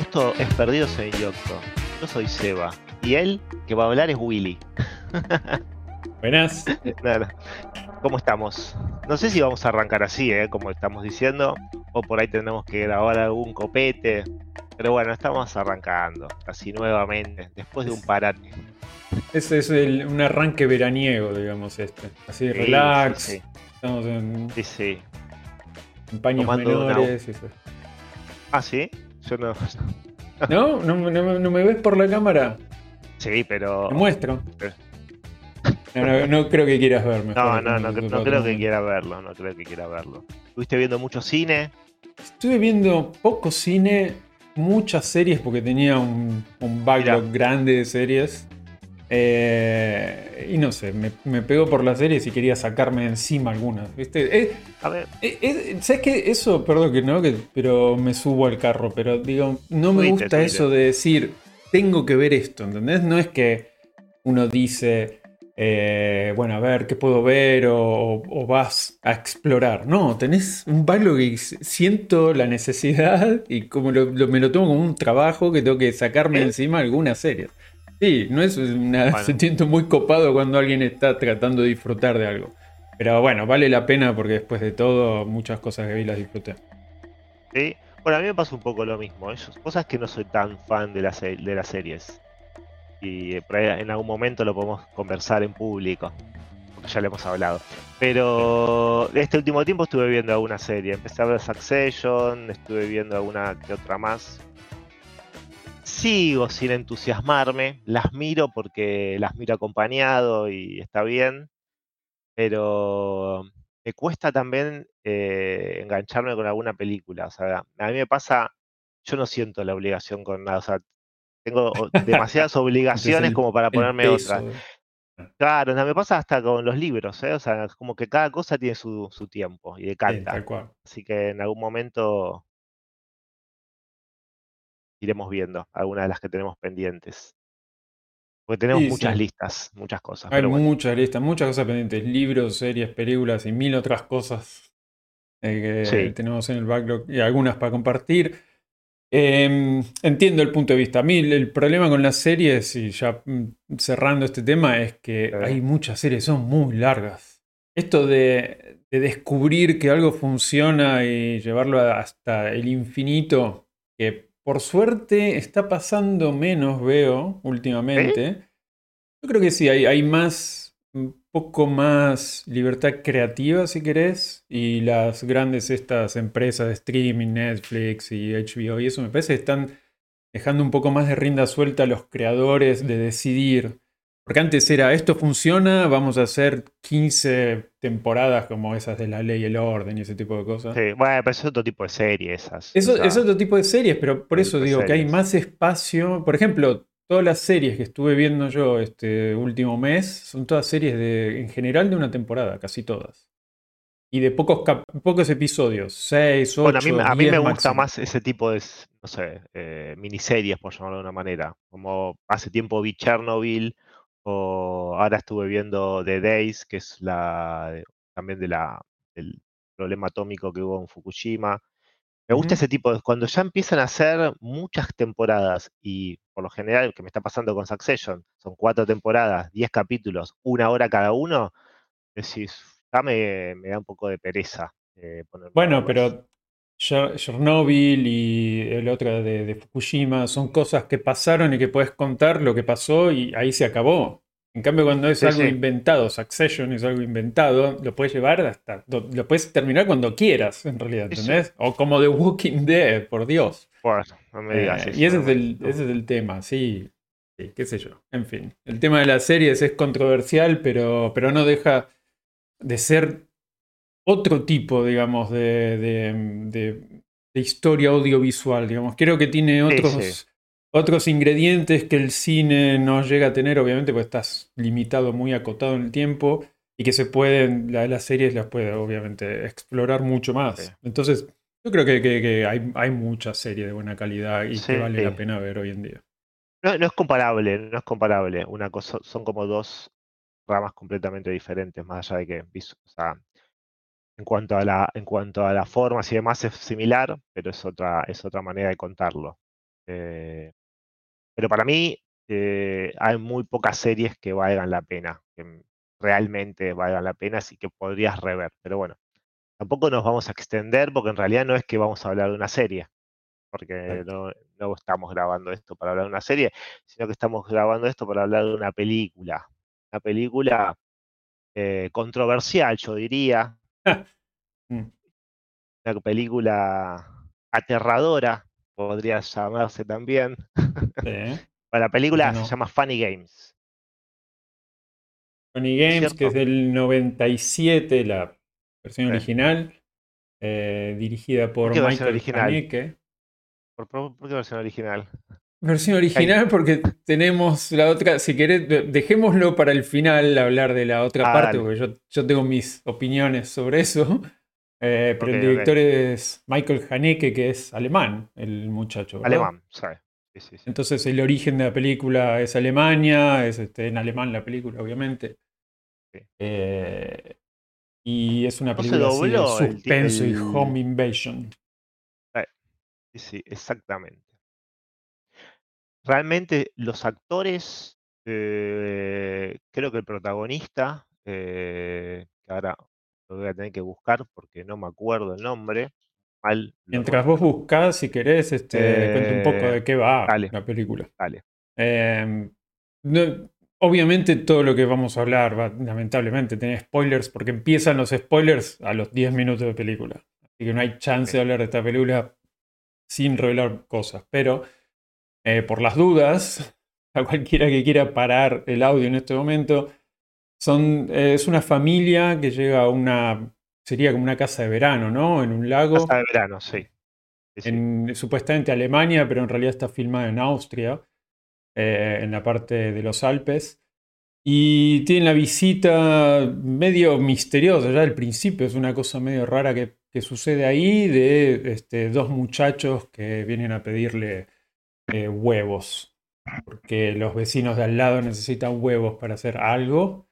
Esto es Perdidos en Yocto. Yo soy Seba. Y él, que va a hablar, es Willy. Buenas. Claro. ¿Cómo estamos? No sé si vamos a arrancar así, ¿eh? como estamos diciendo, o por ahí tenemos que grabar algún copete. Pero bueno, estamos arrancando, así nuevamente, después de un parate. Ese es el- un arranque veraniego, digamos, este. Así, relax. Sí, Estamos en, sí, sí. en paños Tomando menores. eso. Ah, sí. Yo no. ¿No? ¿No, no- no me ves por la cámara? Sí, pero. Te muestro. No, no- no creo que quieras verme. No, no, no, no creo que quiera verlo, no creo que quiera verlo. ¿Estuviste viendo mucho cine? Estuve viendo poco cine, muchas series porque tenía un, un backlog Mirá. grande de series. Eh, y no sé, me, me pegó por las series y quería sacarme de encima algunas. ¿viste? Eh, A ver, eh, eh, ¿Sabes qué? Eso, perdón que no, que, pero me subo al carro. Pero digo, no me gusta eso de decir, tengo que ver esto, ¿entendés? No es que uno dice, eh, bueno, a ver, ¿qué puedo ver? O, o vas a explorar. No, tenés un backlog y siento la necesidad y como lo- lo- me lo tomo como un trabajo que tengo que sacarme ¿Eh? encima algunas series. Sí, no es una, Bueno. se siento muy copado cuando alguien está tratando de disfrutar de algo. Pero bueno, vale la pena porque después de todo, muchas cosas que vi las disfruté. ¿sí? Bueno, a mí me pasa un poco lo mismo. Cosas que no soy tan fan de, las de las series. Y eh, en algún momento lo podemos conversar en público. Porque ya lo hemos hablado. Pero este último tiempo estuve viendo alguna serie. Empecé a ver Succession, estuve viendo alguna que otra más. Sigo sin entusiasmarme. Las miro porque las miro acompañado y está bien. Pero me cuesta también eh, engancharme con alguna película. O sea, a mí me pasa, yo no siento la obligación con nada. O sea, tengo demasiadas obligaciones como para ponerme otra. de- Claro, me pasa hasta con los libros, ¿eh? O sea, es como que cada cosa tiene su, su tiempo y Sí, decanta. cual. Así que en algún momento iremos viendo algunas de las que tenemos pendientes. Porque tenemos Sí, muchas sí. listas, muchas cosas. Hay Pero bueno, muchas listas, muchas cosas pendientes. Libros, series, películas y mil otras cosas eh, que Sí. tenemos en el backlog y algunas para compartir. Eh, entiendo el punto de vista. A mí el, problema con las series, y ya mm, cerrando este tema, es que hay muchas series, son muy largas. Esto de, de descubrir que algo funciona y llevarlo hasta el infinito, que por suerte está pasando menos, veo, últimamente. Yo creo que sí, hay, hay más, un poco más libertad creativa, si querés, y las grandes estas empresas de streaming, Netflix y HBO y eso, me parece que están dejando un poco más de rienda suelta a los creadores de decidir. Porque antes era, esto funciona, vamos a hacer 15 temporadas como esas de La Ley y el Orden y ese tipo de cosas. sí, bueno, pero es otro tipo de serie esas. Eso o sea, es otro tipo de series, pero por eso digo que hay series. más espacio. Por ejemplo, todas las series que estuve viendo yo este último mes son todas series de, en general de una temporada, casi todas. Y de pocos, cap- pocos episodios, seis, ocho, Bueno, a mí, me- a mí me diez gusta más ese tipo de, s- no sé, eh, miniseries, por llamarlo de una manera. Como hace tiempo vi Chernobyl, o ahora estuve viendo The Days, que es la también de la, del problema atómico que hubo en Fukushima. Me gusta ese tipo de, cuando ya empiezan a hacer muchas temporadas, y por lo general, que me está pasando con Succession, son cuatro temporadas, diez capítulos, una hora cada uno, decís, ya me, me da un poco de pereza. eh, Bueno, pero Cher- Chernobyl y el otro de, de Fukushima son cosas que pasaron y que puedes contar lo que pasó y ahí se acabó. En cambio, cuando es Sí, algo sí. inventado, Succession es algo inventado, lo puedes llevar hasta. Lo puedes terminar cuando quieras, en realidad, Sí, sí. ¿entendés? O como The Walking Dead, por Dios. Bueno, no me digas Eh, eso. y ese no es, el, no. ese es el tema, sí. Sí, qué sé yo. En fin. El tema de las series es controversial, pero, pero no deja de ser otro tipo, digamos, de, de- de- de historia audiovisual. Digamos. Creo que tiene Sí, otros, sí. Otros ingredientes que el cine no llega a tener, obviamente, porque estás limitado, muy acotado en el tiempo. y que se pueden, las series las puede obviamente explorar mucho más. Entonces, yo creo que, hay, hay mucha serie de buena calidad y que vale la pena ver hoy en día. No, no, es comparable, no es comparable. Una cosa, son como dos ramas completamente diferentes, más allá de que, o sea, en cuanto a la, en cuanto a las formas y demás es similar, pero es otra, es otra manera de contarlo. Eh, pero para mí eh, hay muy pocas series que valgan la pena, que realmente valgan la pena, así que podrías rever. Pero bueno, tampoco nos vamos a extender porque en realidad no es que vamos a hablar de una serie, porque no, no estamos grabando esto para hablar de una serie, sino que estamos grabando esto para hablar de una película. Una película eh, controversial, yo diría. Mm. una película aterradora, podría llamarse también. Para la película se llama Funny Games. Funny Games, que es del 97, la versión original, eh, dirigida por Michael Haneke. ¿Por, qué versión original? Versión original porque tenemos la otra, si querés, dejémoslo para el final hablar de la otra ah, parte, porque yo, yo, tengo mis opiniones sobre eso. Eh, pero el director es Michael Haneke, que es alemán, el muchacho. Alemán, ¿sabes? Entonces el origen de la película es Alemania, es este, en alemán la película, obviamente. Eh, y es una película de suspenso y home invasion. Sí, exactamente. Realmente los actores, eh, creo que el protagonista, eh, que ahora voy a tener que buscar porque no me acuerdo el nombre. Mal, Mientras vos buscás, si querés, este, cuento un poco de qué va la película. Em, obviamente todo lo que vamos a hablar va, lamentablemente, tener spoilers porque empiezan los spoilers a los 10 minutos de película. Así que no hay chance de hablar de esta película sin revelar cosas. Pero eh, por las dudas, a cualquiera que quiera parar el audio en este momento, son, eh, es una familia que llega a una, sería como una casa de verano, ¿no? En un lago. Casa de verano, sí. En, supuestamente Alemania, pero en realidad está filmada en Austria, eh, en la parte de los Alpes. Y tienen la visita medio misteriosa, ya al principio es una cosa medio rara que que sucede ahí de este, dos muchachos que vienen a pedirle eh, huevos, porque los vecinos de al lado necesitan huevos para hacer algo.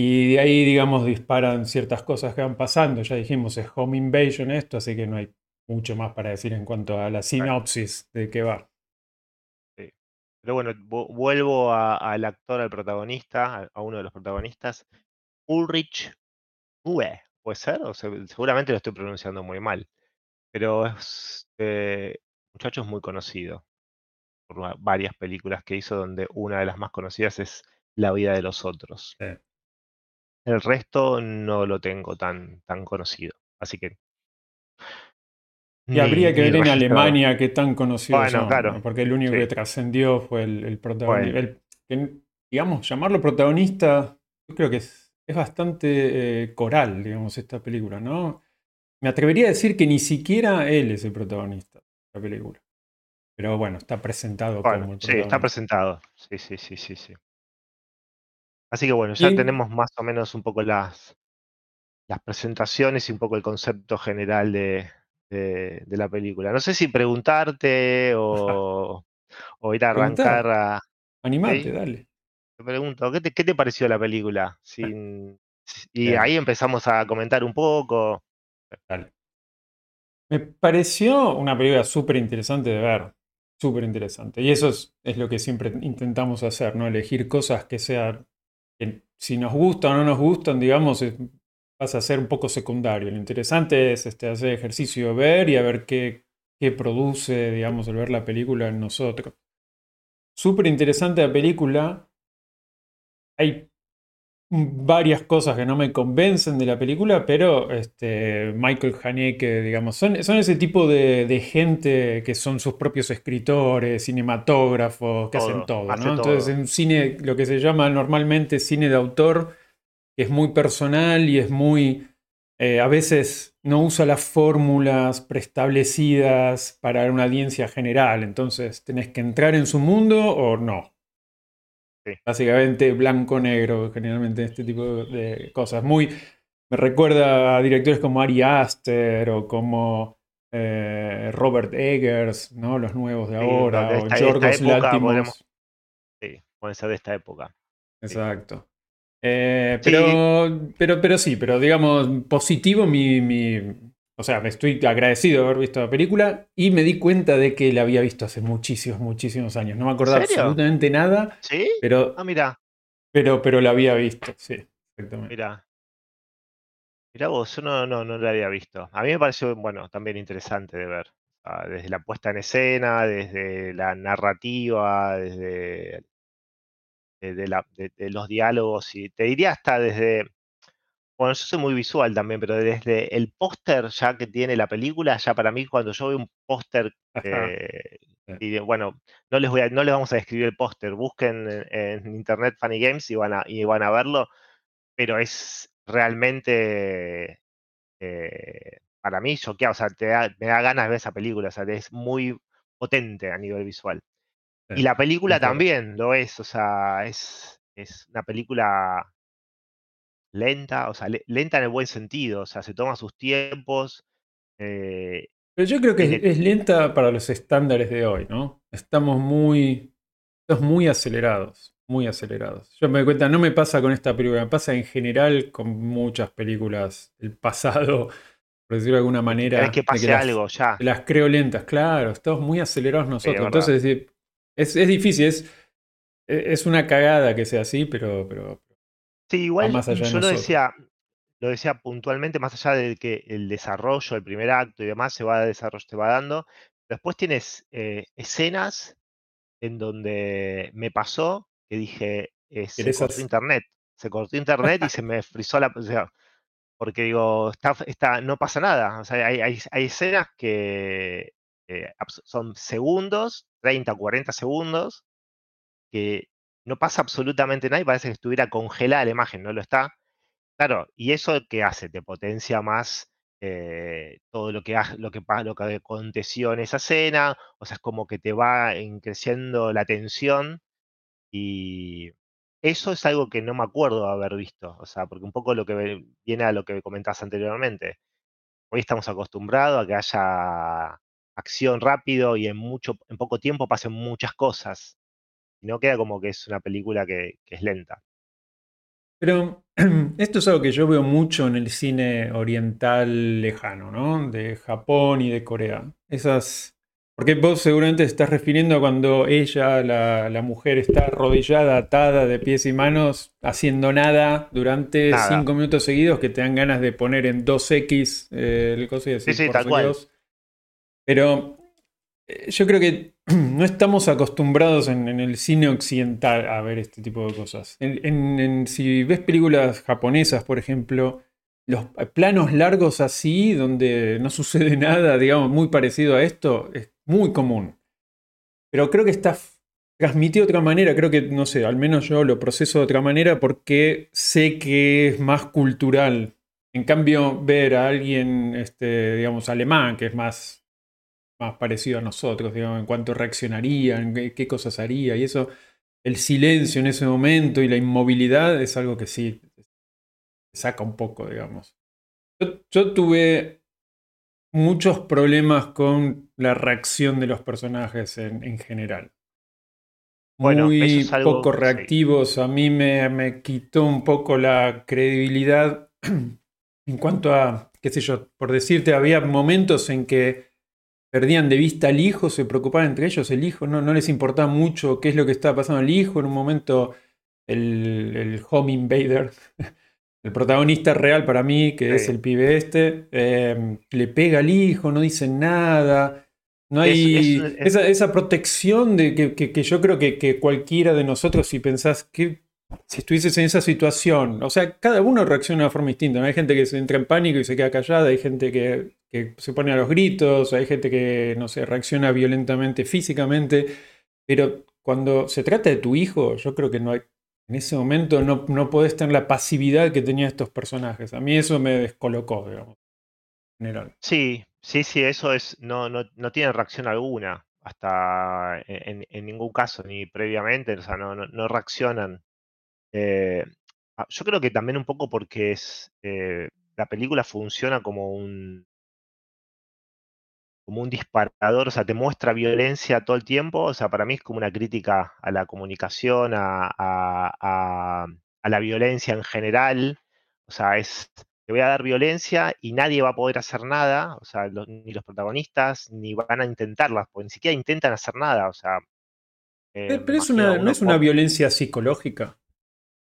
Y de ahí, digamos, disparan ciertas cosas que van pasando. Ya dijimos, es home invasion esto, así que no hay mucho más para decir en cuanto a la sinopsis de qué va. Pero bueno, vuelvo al actor, al protagonista, a, uno de los protagonistas, Ulrich Uwe puede ser, o seguramente lo estoy pronunciando muy mal, pero es eh, muchacho es muy conocido por varias películas que hizo, donde una de las más conocidas es La vida de los otros. El resto no lo tengo tan, tan conocido, así que y habría que ver en Alemania qué tan conocido bueno, claro, porque el único que trascendió fue el, protagonista. digamos, llamarlo protagonista, yo creo que es es bastante eh, coral, digamos, esta película, ¿no? Me atrevería a decir que ni siquiera él es el protagonista de la película. Pero bueno, está presentado como el Sí, está presentado. Sí, sí, sí, sí, sí. Así que bueno, ya tenemos más o menos un poco las, las presentaciones y un poco el concepto general de, la película. No sé si preguntarte o, o ir a arrancar a. Animarte, dale. Te pregunto, ¿qué te, qué te pareció la película? Sin, y ahí empezamos a comentar un poco. Me pareció una película súper interesante de ver. Súper interesante. Y eso es, lo que siempre intentamos hacer, ¿no? Elegir cosas que sean. Si nos gustan o no nos gustan, digamos, pasa a ser un poco secundario. Lo interesante es este, hacer ejercicio ver y a ver qué, qué produce, digamos, el ver la película en nosotros. Súper interesante la película hay varias cosas que no me convencen de la película, pero este, Michael Haneke, digamos, son, son ese tipo de, gente que son sus propios escritores, cinematógrafos, que hacen todo, ¿no? Entonces, en cine, lo que se llama normalmente cine de autor, es muy personal y es muy. Eh, a veces no usa las fórmulas preestablecidas para una audiencia general. Entonces, tenés que entrar en su mundo o no. Básicamente blanco-negro, generalmente este tipo de cosas. Muy, me recuerda a directores como Ari Aster o como eh, Robert Eggers, ¿no? Los nuevos de ahora, o Yorgos Lanthimos. Sí, puede ser de esta época. Exacto. Eh, pero, pero, pero sí, pero digamos, positivo mi, mi, O sea, me estoy agradecido de haber visto la película y me di cuenta de que la había visto hace muchísimos, muchísimos años. No me acordaba absolutamente nada. ¿Sí? Pero, ah, mira. Pero, pero la había visto, sí, exactamente. Mira. Mira vos, yo no, no, no la había visto. A mí me pareció, bueno, también interesante de ver. desde la puesta en escena, desde la narrativa, desde de, los diálogos y te diría hasta desde, bueno, yo soy muy visual también, pero desde el póster ya que tiene la película, ya para mí cuando yo veo un póster, eh, y bueno, no les, voy a, no les vamos a describir el póster, busquen en, internet Funny Games y van a, y van a verlo, pero es realmente... Eh, para mí choqueado, o sea, te me da ganas de ver esa película, o sea, es muy potente a nivel visual. Y la película también lo es, o sea, es, es una película lenta, o sea, lenta en el buen sentido, o sea, se toma sus tiempos. Eh, Pero yo creo que es, lenta para los estándares de hoy, ¿no? Estamos muy, estamos muy acelerados, muy acelerados. Yo me doy cuenta, no me pasa con esta película, me pasa en general con muchas películas del pasado, por decirlo de alguna manera. Es que pase algo ya. Las creo lentas, claro, estamos muy acelerados nosotros. Entonces, es, difícil, es, e, es una cagada que sea así, pero, pero sí, igual yo lo decía, lo decía puntualmente, más allá de que el desarrollo, el primer acto y demás se va desarrollo, te va dando. Después tienes eh, escenas en donde me pasó que dije, eh, se cortó internet. Se cortó internet y se me frizó la. porque digo, está, está, no pasa nada. O sea, hay, hay, hay escenas que eh, son segundos, 30 o 40 segundos, que no pasa absolutamente nada y parece que estuviera congelada la imagen, no lo está. Claro, y eso que hace, te potencia más eh, todo lo que, lo, que, lo que aconteció en esa escena, o sea, es como que te va creciendo la tensión y eso es algo que no me acuerdo haber visto, o sea, porque un poco lo que viene a lo que comentabas anteriormente. Hoy estamos acostumbrados a que haya acción rápido y en, mucho, en poco tiempo pasen muchas cosas. No queda como que es una película que, es lenta. Pero esto es algo que yo veo mucho en el cine oriental lejano, ¿no? De Japón y de Corea. Esas. Porque vos seguramente te estás refiriendo a cuando ella, la, mujer, está arrodillada, atada de pies y manos, haciendo nada durante cinco minutos seguidos que te dan ganas de poner en 2X eh, el coso y decir, sí, sí, tal cual. Pero eh, yo creo que no estamos acostumbrados en, el cine occidental a ver este tipo de cosas. si ves películas japonesas, por ejemplo, los planos largos así, donde no sucede nada, digamos, muy parecido a esto, es muy común. Pero creo que está transmitido de otra manera, creo que, no sé, al menos yo lo proceso de otra manera porque sé que es más cultural. En cambio, ver a alguien, este, digamos, alemán, que es más más parecido a nosotros, digamos, en cuanto reaccionaría, en qué, cosas haría, y eso, el silencio en ese momento y la inmovilidad es algo que sí saca un poco, digamos. Yo, tuve muchos problemas con la reacción de los personajes en, general. Muy poco reactivos, a mí me, me quitó un poco la credibilidad en cuanto a, qué sé yo, por decirte, había momentos en que perdían de vista al hijo, se preocupaban entre ellos, el hijo, no, no les importaba mucho qué es lo que estaba pasando al hijo, en un momento el, el home invader, el protagonista real para mí, que es el pibe este, em, le pega al hijo, no dice nada. No hay esa, protección de que, yo creo que, que, cualquiera de nosotros, si pensás que si estuvieses en esa situación, o sea, cada uno reacciona de una forma distinta. Hay gente que se entra en pánico y se queda callada, hay gente que, se pone a los gritos, hay gente que, no sé, reacciona violentamente físicamente, pero cuando se trata de tu hijo, yo creo que no hay, en ese momento no, no podés tener la pasividad que tenían estos personajes. A mí eso me descolocó, digamos, en general. Sí, sí, sí, eso es, no, no, no tiene reacción alguna hasta en, ningún caso, ni previamente, o sea, no, no, reaccionan. Eh, ah, yo creo que también un poco porque es eh, la película funciona como un como un disparador, o sea, te muestra violencia todo el tiempo, o sea, para mí es como una crítica a la comunicación, a, a la violencia en general, o sea, es te voy a dar violencia y nadie va a poder hacer nada, o sea, ni los protagonistas ni van a intentarlas, porque ni siquiera intentan hacer nada, o sea. Eh, pero es una, no es una violencia psicológica.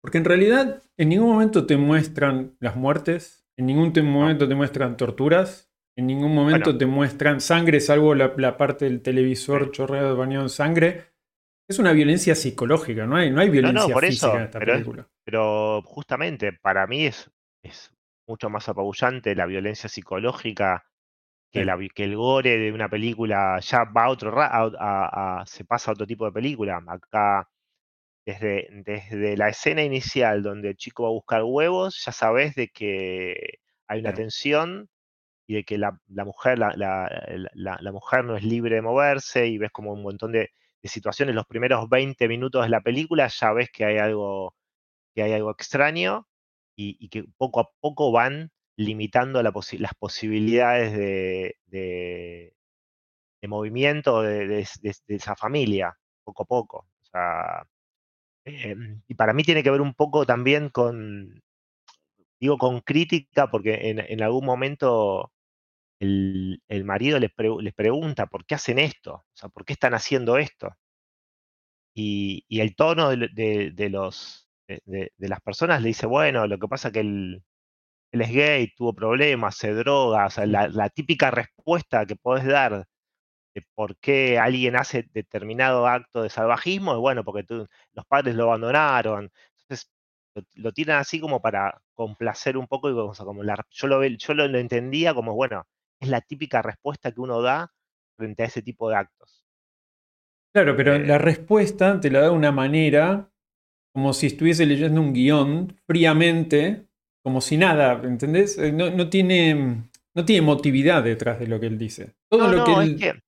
Porque en realidad en ningún momento te muestran las muertes, en ningún momento te muestran torturas, en ningún momento te muestran sangre, salvo la, parte del televisor chorreado bañado en sangre. Es una violencia psicológica, no hay, no hay violencia física en esta película. Pero justamente para mí es, es mucho más apabullante la violencia psicológica que, la, que el gore de una película ya va a otro se pasa a otro tipo de película. Acá, desde, desde la escena inicial donde el chico va a buscar huevos, ya sabes de que hay una tensión y de que la, mujer, la, la, mujer no es libre de moverse y ves como un montón de, de, situaciones. Los primeros 20 minutos de la película ya ves que hay algo, que hay algo extraño y, que poco a poco van limitando las posibilidades de, de, movimiento de, esa familia, poco a poco. Em, y para mí tiene que ver un poco también con, digo, con crítica, porque en, algún momento el, marido les, les, pregunta, ¿por qué hacen esto? O sea, ¿por qué están haciendo esto? Y, y el tono de, los, de, las personas le dice, bueno, lo que pasa que él, es gay, tuvo problemas, se droga, o sea, la, típica respuesta que podés dar de por qué alguien hace determinado acto de salvajismo es, bueno, porque los padres lo abandonaron. Entonces, lo, tiran así como para complacer un poco y como, yo, lo, yo lo, entendía como, bueno, es la típica respuesta que uno da frente a ese tipo de actos. Claro, pero la eh respuesta te la da de una manera como si estuviese leyendo un guion fríamente, como si nada, ¿entendés? Eh, no, tiene, no tiene emotividad detrás de lo que él dice. Todo lo, que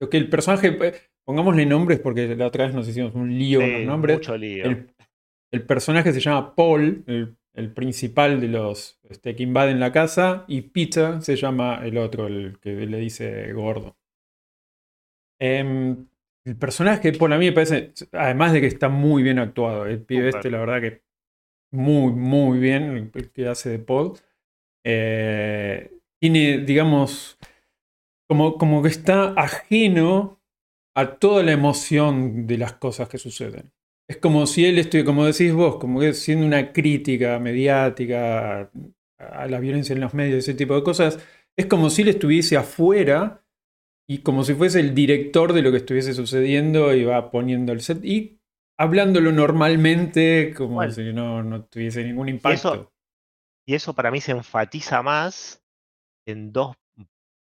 lo que el personaje, eh, pongámosle nombres porque la otra vez nos hicimos un lío con los nombres. Mucho lío. El, personaje se llama Paul, el, principal de los este, que invaden la casa, y Peter se llama el otro, el que le dice gordo. Em, el personaje, por a mí me parece, además de que está muy bien actuado, el pibe este, la verdad que muy, muy bien el que hace de Paul. Eh, tiene, digamos, como, como que está ajeno a toda la emoción de las cosas que suceden. Es como si él estuviera, como decís vos, como que siendo una crítica mediática a la violencia en los medios, ese tipo de cosas, es como si él estuviese afuera y como si fuese el director de lo que estuviese sucediendo y va poniendo el set y hablándolo normalmente como si no, no, tuviese ningún impacto. Y eso, para mí se enfatiza más en dos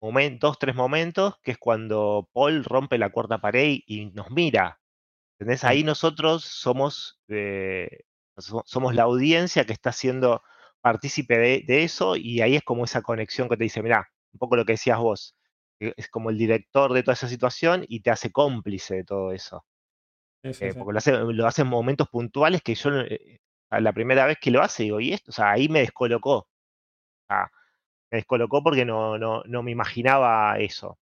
momentos, tres momentos, que es cuando Paul rompe la cuarta pared y nos mira. ¿Entendés? Ahí nosotros somos, eh, somos la audiencia que está siendo partícipe de, de, eso y ahí es como esa conexión que te dice, mira, un poco lo que decías vos, es como el director de toda esa situación y te hace cómplice de todo eso. Eh, porque lo hace, lo hace en momentos puntuales que yo eh, la primera vez que lo hace digo, y esto, o sea, ahí me descolocó. Me descolocó porque no, no, no me imaginaba eso.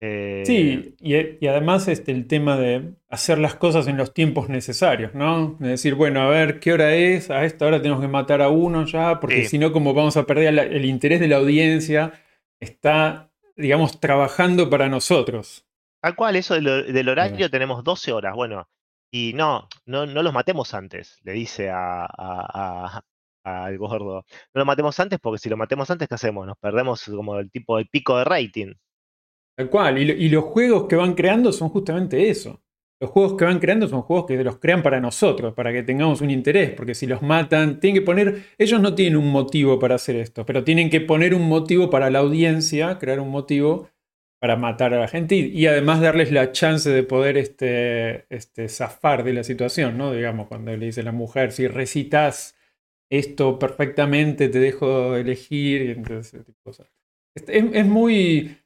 sí, eh, y, además este, el tema de hacer las cosas en los tiempos necesarios, ¿no? De decir, bueno, a ver, ¿qué hora es? A esta hora tenemos que matar a uno ya, porque si no, como vamos a perder el interés de la audiencia, está digamos, trabajando para nosotros. Tal cual, eso del, horario tenemos 12 horas, bueno, y no, no, no los matemos antes, le dice a, al gordo. No lo matemos antes porque si lo matemos antes, ¿qué hacemos? Nos perdemos como el tipo de pico de rating. Tal cual, y los juegos que van creando son justamente eso. Los juegos que van creando son juegos que los crean para nosotros, para que tengamos un interés, porque si los matan, tienen que poner, ellos no tienen un motivo para hacer esto, pero tienen que poner un motivo para la audiencia, crear un motivo para matar a la gente y, además darles la chance de poder este, este, zafar de la situación, ¿no? Digamos, cuando le dice la mujer, si recitas esto perfectamente, te dejo elegir, y entonces, es, es muy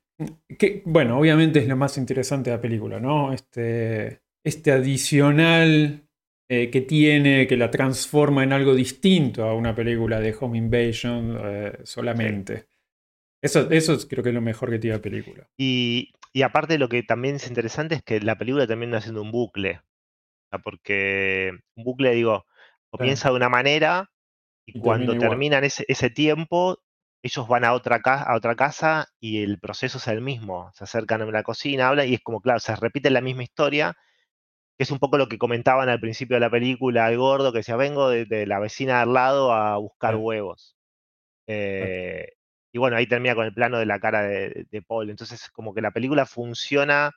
Que, bueno, obviamente es lo más interesante de la película, ¿no? Este, este adicional eh, que tiene, que la transforma en algo distinto a una película de Home Invasion eh, solamente. Eso, eso creo que es lo mejor que tiene la película. Y, y aparte lo que también es interesante es que la película termina haciendo un bucle. porque un bucle, digo, comienza de una manera y, cuando terminan ese, ese, tiempo, ellos van a otra, a otra casa y el proceso es el mismo. Se acercan a la cocina, hablan y es como, claro, se repite la misma historia, que es un poco lo que comentaban al principio de la película el gordo, que decía, vengo de, la vecina al lado a buscar huevos. Eh, y bueno, ahí termina con el plano de la cara de, Paul. Entonces, como que la película funciona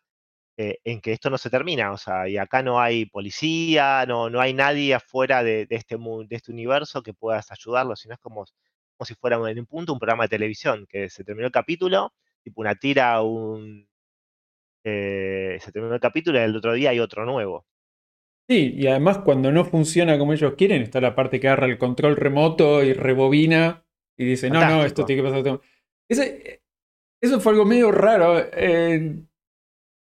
eh, en que esto no se termina. O sea, y acá no hay policía, no, no hay nadie afuera de, este, de este universo que puedas ayudarlo, sino es como, como si fuera en un punto un programa de televisión, que se terminó el capítulo, tipo una tira, un. Eh, se terminó el capítulo y el otro día hay otro nuevo. Sí, y además cuando no funciona como ellos quieren, está la parte que agarra el control remoto y rebobina y dice, no, no, esto tiene que pasar. Ese, eso fue algo medio raro. Eh,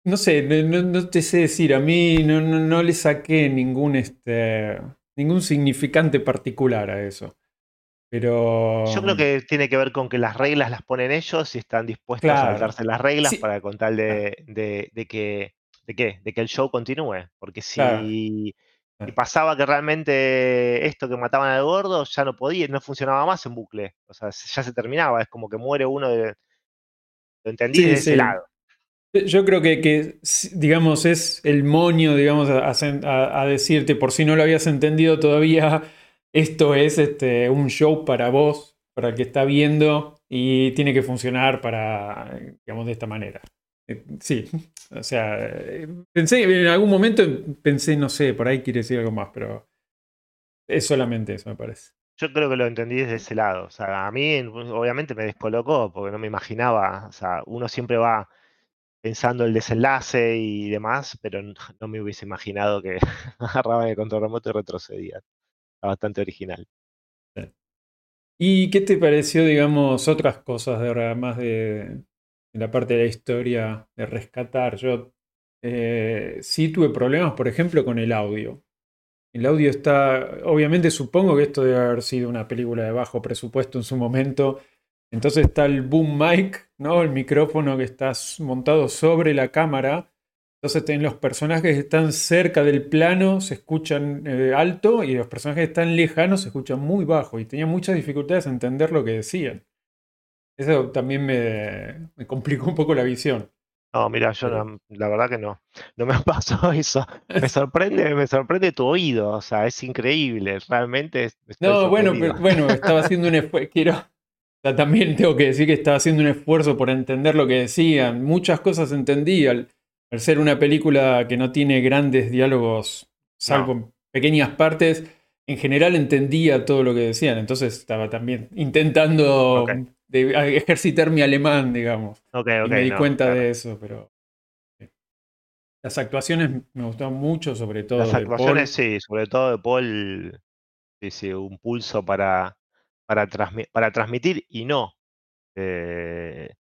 no sé, no, te sé decir, a mí no, no, le saqué ningún, este, ningún significante particular a eso. Pero... Yo creo que tiene que ver con que las reglas las ponen ellos y están dispuestos a darse las reglas para contar de, de, que, de, qué, de que el show continúe. Porque si pasaba que realmente esto que mataban al gordo ya no podía, no funcionaba más en bucle. O sea, ya se terminaba, es como que muere uno de. Lo entendí de ese lado. Yo creo que, digamos, es el moño, digamos, a, decirte, por si no lo habías entendido todavía, esto es este, un show para vos, para el que está viendo, y tiene que funcionar para, digamos, de esta manera. Eh, sí, o sea, eh, pensé, en algún momento pensé, no sé, por ahí quiere decir algo más, pero es solamente eso, me parece. Yo creo que lo entendí desde ese lado. O sea, a mí obviamente me descolocó porque no me imaginaba. O sea, uno siempre va pensando el desenlace y demás, pero no me hubiese imaginado que agarraban el control remoto y retrocedía. Está bastante original. ¿Y qué te pareció, digamos, otras cosas de más de, la parte de la historia de rescatar. Yo eh, sí tuve problemas, por ejemplo, con el audio. El audio está, obviamente supongo que esto debe haber sido una película de bajo presupuesto en su momento. Entonces está el boom mic, ¿no? El micrófono que está montado sobre la cámara. Entonces los personajes que están cerca del plano se escuchan eh, alto y los personajes que están lejanos se escuchan muy bajo. Y tenía muchas dificultades en entender lo que decían. Eso también me, complicó un poco la visión. No, mira, yo la verdad que no. No me pasó eso. Me sorprende, me sorprende tu oído. O sea, es increíble. Realmente. no, bueno, bueno, estaba haciendo un esfuerzo. Quiero. También tengo que decir que estaba haciendo un esfuerzo por entender lo que decían. Muchas cosas entendí. Al, ser una película que no tiene grandes diálogos, salvo pequeñas partes, en general entendía todo lo que decían. Entonces estaba también intentando de ejercitar mi alemán, digamos. y me di cuenta de eso, pero. Las actuaciones me gustaron mucho, sobre todo. Las actuaciones, sí, sobre todo de Paul. Sí, sí, un pulso para, para, transmitir y no. Eh,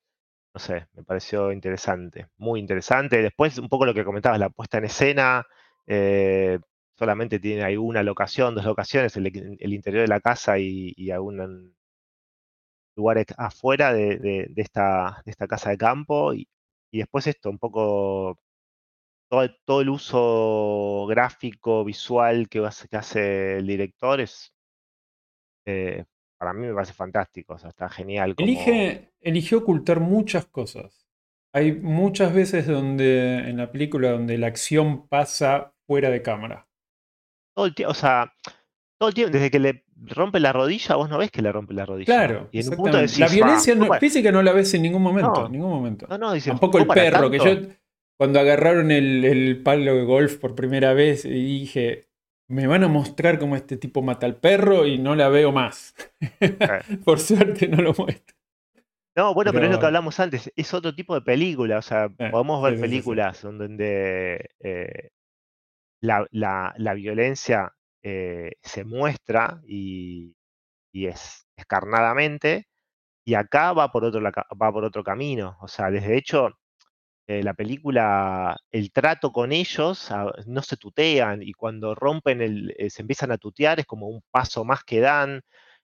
no sé, me pareció interesante, muy interesante. Después, un poco lo que comentabas, la puesta en escena. Eh, solamente tiene ahí una locación, dos locaciones, el, interior de la casa y, y algún lugares afuera de, esta, esta, casa de campo y, después esto, un poco todo, el uso gráfico, visual que, hace el director es, eh, para mí me parece fantástico, o sea, está genial. Elige, eligió ocultar muchas cosas. Hay muchas veces donde en la película donde la acción pasa fuera de cámara. Todo el o sea, todo el tiempo, desde que le rompe la rodilla, vos no ves que le rompe la rodilla. Claro. Y en un punto la violencia física no la ves en ningún momento. en ningún momento. No, no, Tampoco el perro, que yo cuando agarraron el, palo de golf por primera vez dije, me van a mostrar cómo este tipo mata al perro y no la veo más. por suerte no lo muestra. No, bueno, pero... es lo que hablamos antes, es otro tipo de película, o sea, eh, podemos ver películas donde eh, la, la, violencia eh, se muestra y, es escarnadamente, Y acá va por otro, va por otro camino. O sea, desde hecho, eh, la película, el trato con ellos ah, no se tutean y cuando rompen, el, eh, se empiezan a tutear, es como un paso más que dan.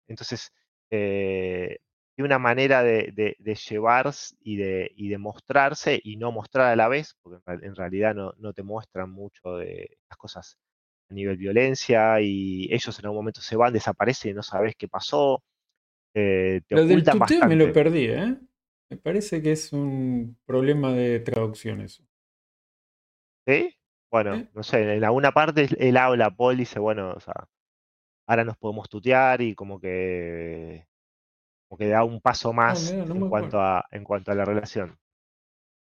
Entonces, eh, de una manera de, de, llevar y de, y de mostrarse y no mostrar a la vez, porque en realidad no, no te muestran mucho de las cosas a nivel violencia y ellos en algún momento se van, desaparecen y no sabes qué pasó. Eh, lo del tuteo me lo perdí, ¿eh? Me parece que es un problema de traducción eso. ¿Sí? Bueno, no sé, en alguna parte él habla, Paul dice, bueno, o sea, ahora nos podemos tutear y como que como que da un paso ah, más en, cuanto a, en cuanto a la relación.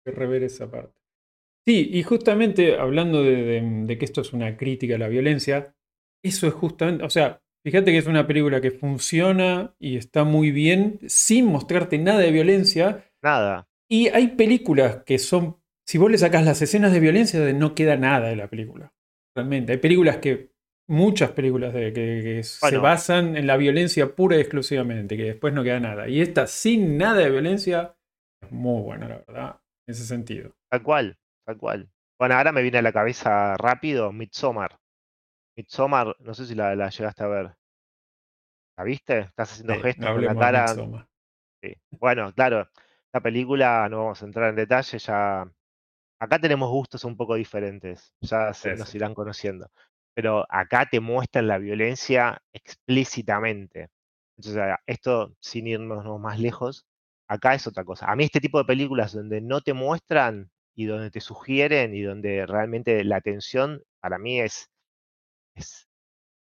que rever esa parte. Sí, y justamente hablando de, que esto es una crítica a la violencia, eso es justamente, o sea, fíjate que es una película que funciona y está muy bien sin mostrarte nada de violencia. Nada. Y hay películas que son, si vos le sacás las escenas de violencia, no queda nada de la película. Realmente, hay películas que, muchas películas de, que, se basan en la violencia pura y exclusivamente, que después no queda nada. Y esta sin nada de violencia es muy buena, la verdad, en ese sentido. Tal cual. Tal cual. Bueno, ahora me viene a la cabeza rápido Midsommar. Midsommar, no sé si la, llegaste a ver. ¿La viste? Estás haciendo gestos con la cara. Sí. Bueno, claro, la película, no vamos a entrar en detalle, ya. Acá tenemos gustos un poco diferentes, ya se nos irán conociendo. Pero acá te muestran la violencia explícitamente. Entonces, esto, sin irnos más lejos, acá es otra cosa. A mí este tipo de películas donde no te muestran y donde te sugieren y donde realmente la atención para mí es, es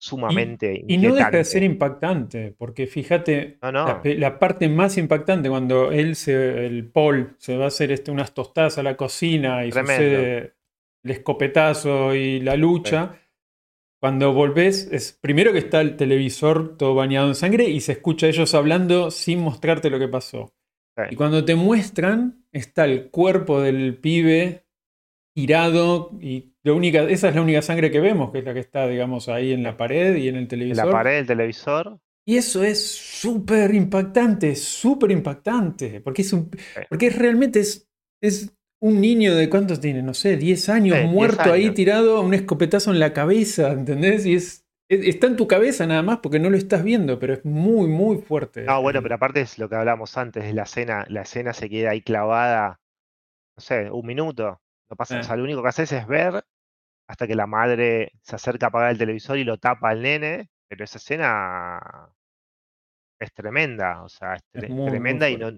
sumamente y, y, no deja de ser impactante, porque fíjate, La, parte más impactante cuando él, se, el Paul, se va a hacer este, unas tostadas a la cocina y sucede el escopetazo y la lucha. Cuando volvés, es primero que está el televisor todo bañado en sangre y se escucha a ellos hablando sin mostrarte lo que pasó. Y cuando te muestran, está el cuerpo del pibe tirado y la única, esa es la única sangre que vemos, que es la que está, digamos, ahí en la pared y en el televisor. En la pared del televisor. Y eso es súper impactante, súper impactante, porque es un, porque realmente es, es un niño de cuántos tiene, no sé, 10 años, muerto ahí tirado, un escopetazo en la cabeza, ¿entendés? Y es Está en tu cabeza nada más porque no lo estás viendo, pero es muy, muy fuerte. No, bueno, pero aparte es lo que hablamos antes, de la escena, la escena se queda ahí clavada, no sé, un minuto. No pasa, o sea, lo único que haces es ver hasta que la madre se acerca a apagar el televisor y lo tapa al nene, pero esa escena es tremenda, o sea, es, tremenda y no.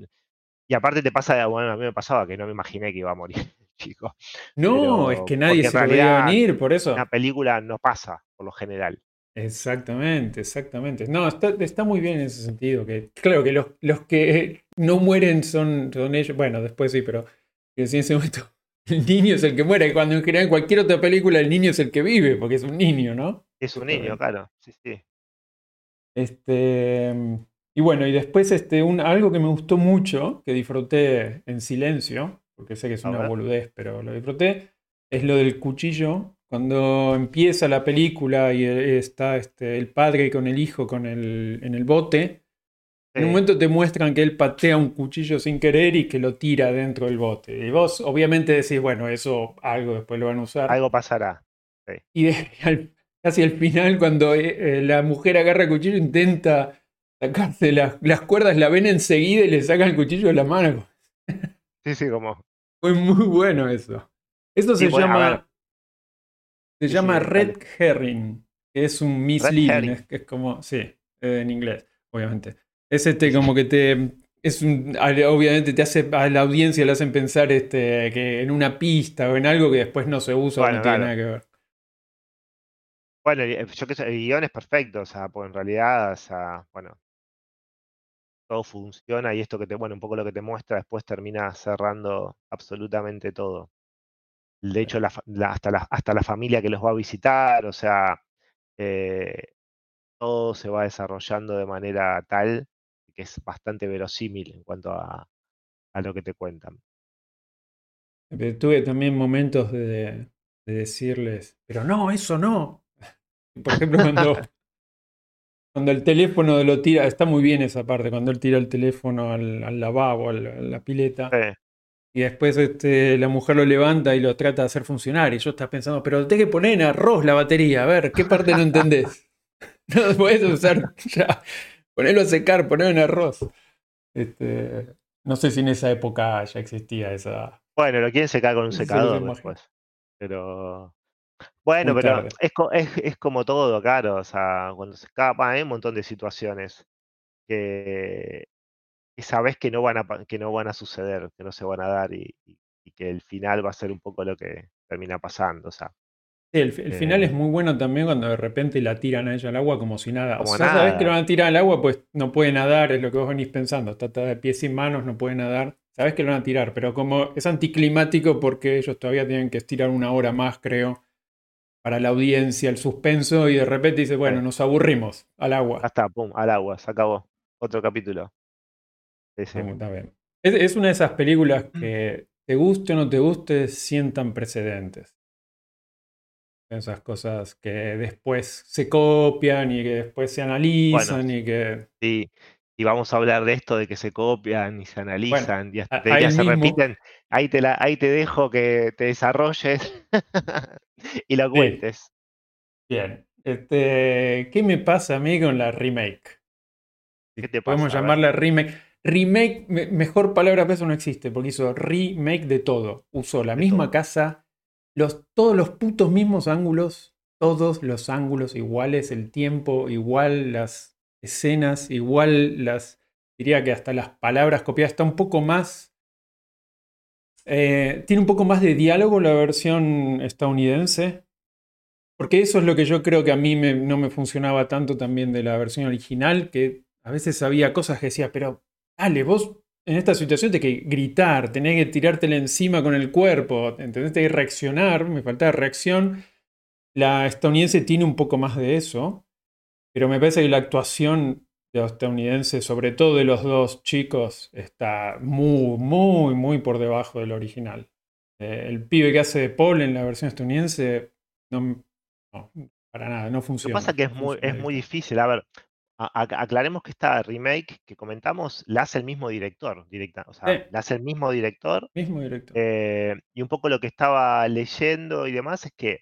Y aparte te pasa, bueno, a mí me pasaba que no me imaginé que iba a morir chico. No, es que nadie se podía venir, por eso. Una película no pasa, por lo general. Exactamente, exactamente. No, está, muy bien en ese sentido. Que, claro que los, los que no mueren son, son ellos. Bueno, después sí, pero en ese momento el niño es el que muere. Cuando en general en cualquier otra película el niño es el que vive, porque es un niño, ¿no? Es un niño, claro. Sí, sí. Este. Y bueno, y después este, un, algo que me gustó mucho, que disfruté en silencio, porque sé que es una boludez, pero lo disfruté, es lo del cuchillo cuando empieza la película y eh, está este, el padre con el hijo con el, en el bote, en un momento te muestran que él patea un cuchillo sin querer y que lo tira dentro del bote. Y vos obviamente decís, bueno, eso algo después lo van a usar. Algo pasará. Y casi al final, cuando eh, eh, la mujer agarra el cuchillo, intenta sacarse las, las, cuerdas, la ven enseguida y le sacan el cuchillo de la mano. Sí, sí, como. Fue muy bueno eso. Esto se llama se llama Red Herring, que es un misleading, es, es, como, sí, en inglés, obviamente. Es este como que te, es un, obviamente te hace, a la audiencia le hacen pensar este, que en una pista o en algo que después no se usa o no tiene nada que ver. Bueno, yo que sé, el guion es perfecto, o sea, pues en realidad, o sea, bueno, todo funciona y esto que te, bueno, un poco lo que te muestra después termina cerrando absolutamente todo. De hecho, hasta, la, hasta, la, familia que los va a visitar, o sea, eh, todo se va desarrollando de manera tal que es bastante verosímil en cuanto a, lo que te cuentan. tuve también momentos de, decirles, pero no, eso no. Por ejemplo, cuando, Cuando el teléfono lo tira, está muy bien esa parte, cuando él tira el teléfono al, lavabo, a la, pileta. Y después este, la mujer lo levanta y lo trata de hacer funcionar. Y yo estaba pensando, pero tenés que poner en arroz la batería. A ver, ¿qué parte no entendés? no lo puedes usar ya. Ponerlo a secar, ponerlo en arroz. Este, no sé si en esa época ya existía esa. Bueno, lo quieren secar con un secador después. Pero. Bueno, pero es, es, es, como todo, claro. O sea, cuando se escapa, hay un montón de situaciones que, sabes que no, van a, que no van a suceder, que no se van a dar y, y, que el final va a ser un poco lo que termina pasando. O sea, el, final es eh, muy bueno también cuando de repente la tiran a ella al agua como si nada. o sea, sabes que lo van a tirar al agua, pues no puede nadar, es lo que vos venís pensando. Está, de pies y manos, no puede nadar. Sabes que lo van a tirar, pero como es anticlimático porque ellos todavía tienen que estirar una hora más, creo, para la audiencia, el suspenso, y de repente dice, bueno, nos aburrimos, al agua. Ya está, pum, al agua, se acabó. Otro capítulo. Está bien. Es, es una de esas películas que te guste o no te guste, sientan precedentes. Esas cosas que después se copian y que después se analizan y que. Sí, y vamos a hablar de esto de que se copian y se analizan y hasta se repiten. Ahí te, la, ahí te dejo que te desarrolles y lo cuentes. Bien. Este, ¿Qué me pasa a mí con la remake? ¿Qué te pasa? Podemos llamarla remake. Remake, mejor palabra que eso no existe, porque hizo remake de todo. Usó la misma casa, todos los putos mismos ángulos, todos los ángulos iguales, el tiempo igual, las escenas igual, las, diría que hasta las palabras copiadas, está un poco más, eh, tiene un poco más de diálogo la versión estadounidense, porque eso es lo que yo creo que a mí no me funcionaba tanto también de la versión original, que a veces había cosas que decía, pero dale, vos en esta situación de que gritar, tenés que tirártela encima con el cuerpo, ¿entendés? que reaccionar, me falta reacción. La estadounidense tiene un poco más de eso, pero me parece que la actuación de los estadounidenses, sobre todo de los dos chicos, está muy, muy, muy por debajo del original. Eh, el pibe que hace de Paul en la versión estadounidense, no, para nada, no funciona. Lo que pasa es que es muy, es muy difícil. A ver, aclaremos que esta remake que comentamos la hace el mismo director, directa, o sea, la hace el mismo director. Mismo director. Eh, y un poco lo que estaba leyendo y demás es que,